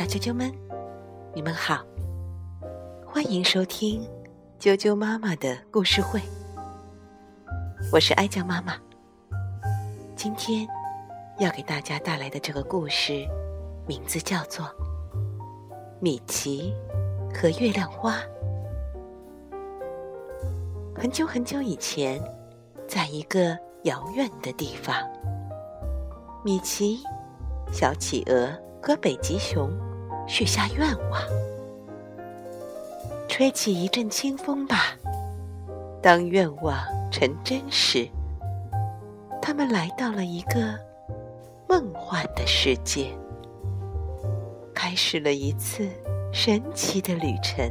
小啾啾们，你们好，欢迎收听啾啾妈妈的故事会。我是哀酱妈妈，今天要给大家带来的这个故事，名字叫做《米奇和月亮花》。很久很久以前，在一个遥远的地方，米奇、小企鹅和北极熊许下愿望：吹起一阵清风吧。当愿望成真时，他们来到了一个梦幻的世界，开始了一次神奇的旅程。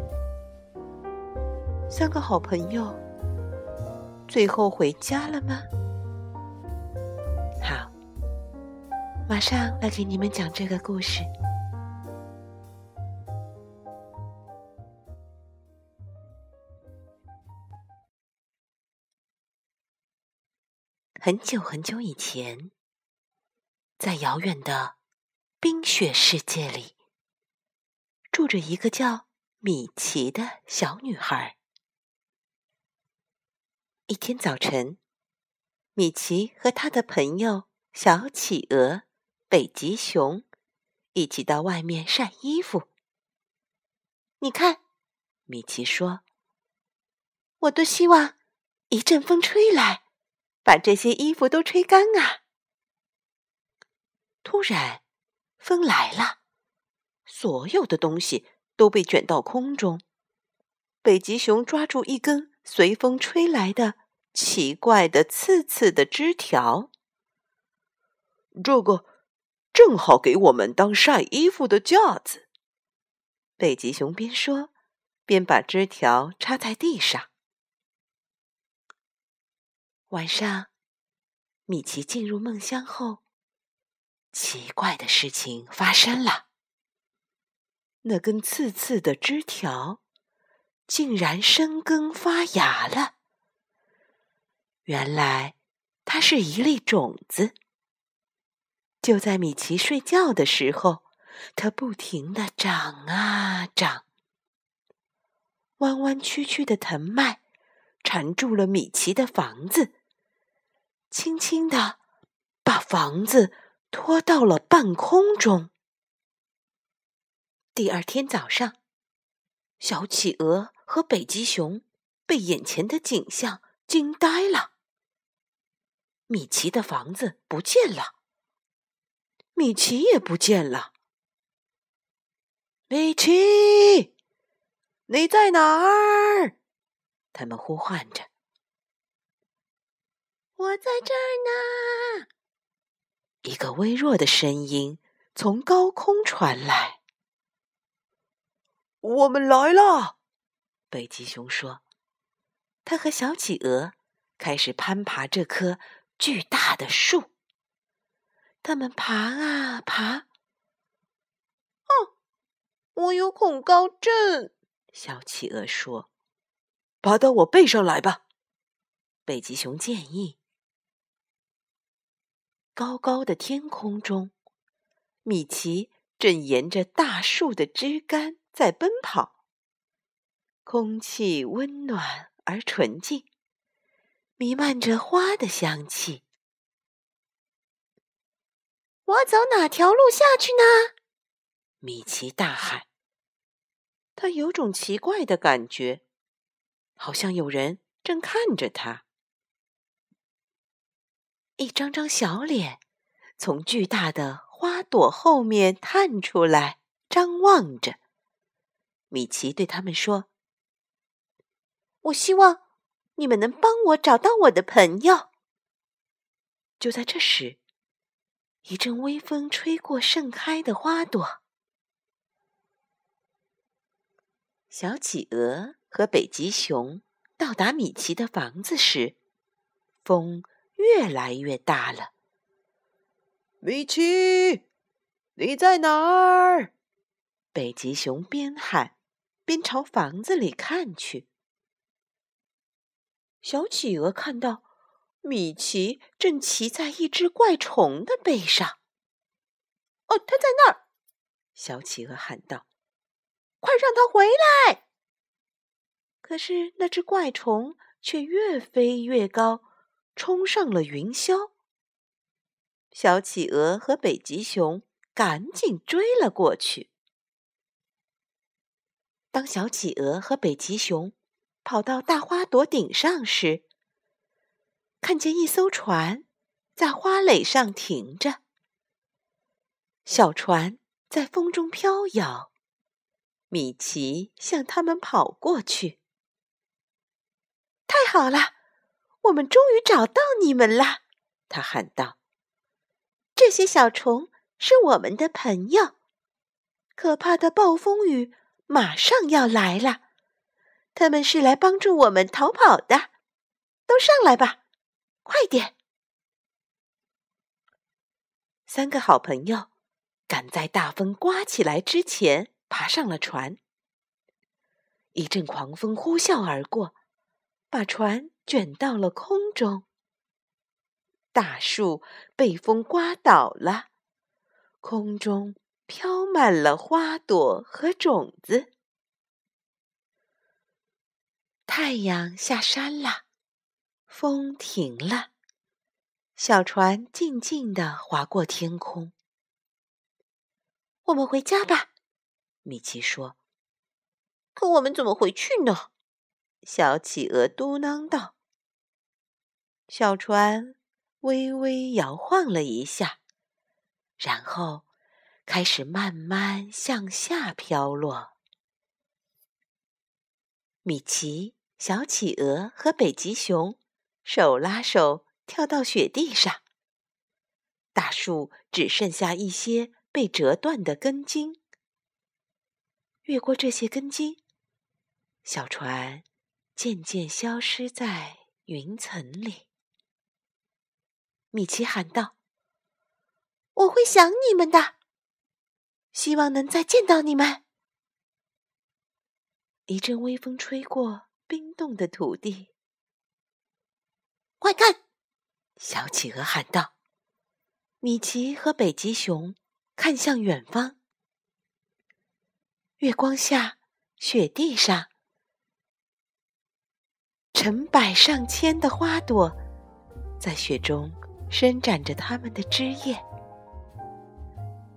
三个好朋友。最后回家了吗？好，马上来给你们讲这个故事。很久很久以前，在遥远的冰雪世界里，住着一个叫米奇的小女孩。一天早晨，米奇和他的朋友小企鹅、北极熊一起到外面晒衣服。你看，米奇说：“我多希望一阵风吹来，把这些衣服都吹干啊！”突然，风来了，所有的东西都被卷到空中。北极熊抓住一根。随风吹来的奇怪的刺刺的枝条，这个正好给我们当晒衣服的架子。北极熊边说边把枝条插在地上。晚上，米奇进入梦乡后，奇怪的事情发生了。那根刺刺的枝条。竟然生根发芽了！原来它是一粒种子。就在米奇睡觉的时候，它不停的长啊长。弯弯曲曲的藤蔓缠住了米奇的房子，轻轻的把房子拖到了半空中。第二天早上，小企鹅。和北极熊被眼前的景象惊呆了。米奇的房子不见了，米奇也不见了。米奇，你在哪儿？他们呼唤着。我在这儿呢。一个微弱的声音从高空传来。我们来了。北极熊说：“他和小企鹅开始攀爬这棵巨大的树。他们爬啊爬。哦，我有恐高症。”小企鹅说：“爬到我背上来吧。”北极熊建议。高高的天空中，米奇正沿着大树的枝干在奔跑。空气温暖而纯净，弥漫着花的香气。我走哪条路下去呢？米奇大喊。他有种奇怪的感觉，好像有人正看着他。一张张小脸从巨大的花朵后面探出来，张望着。米奇对他们说。我希望你们能帮我找到我的朋友。就在这时，一阵微风吹过盛开的花朵。小企鹅和北极熊到达米奇的房子时，风越来越大了。米奇，你在哪儿？北极熊边喊边朝房子里看去。小企鹅看到米奇正骑在一只怪虫的背上。哦，他在那儿！小企鹅喊道：“快让他回来！”可是那只怪虫却越飞越高，冲上了云霄。小企鹅和北极熊赶紧追了过去。当小企鹅和北极熊跑到大花朵顶上时，看见一艘船在花蕾上停着。小船在风中飘摇，米奇向他们跑过去。太好了，我们终于找到你们了！他喊道。这些小虫是我们的朋友。可怕的暴风雨马上要来了，他们是来帮助我们逃跑的。都上来吧，快点！三个好朋友赶在大风刮起来之前爬上了船。一阵狂风呼啸而过，把船卷到了空中。大树被风刮倒了，空中飘满了花朵和种子。太阳下山了，风停了，小船静静地划过天空。我们回家吧，米奇说。可我们怎么回去呢？小企鹅嘟囔道。小船。微微摇晃了一下，然后开始慢慢向下飘落。米奇、小企鹅和北极熊手拉手跳到雪地上，大树只剩下一些被折断的根茎。越过这些根茎，小船渐渐消失在云层里。米奇喊道：“我会想你们的，希望能再见到你们。”一阵微风吹过冰冻的土地，快看！小企鹅喊道。米奇和北极熊看向远方，月光下，雪地上，成百上千的花朵在雪中。伸展着它们的枝叶，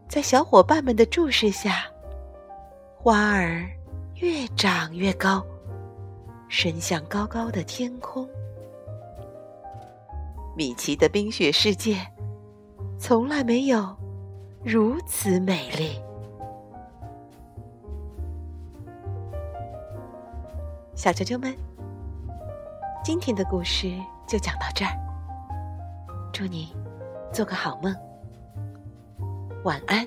在小伙伴们的注视下，花儿越长越高，伸向高高的天空。米奇的冰雪世界从来没有如此美丽。小啾啾们，今天的故事就讲到这儿。祝你做个好梦，晚安。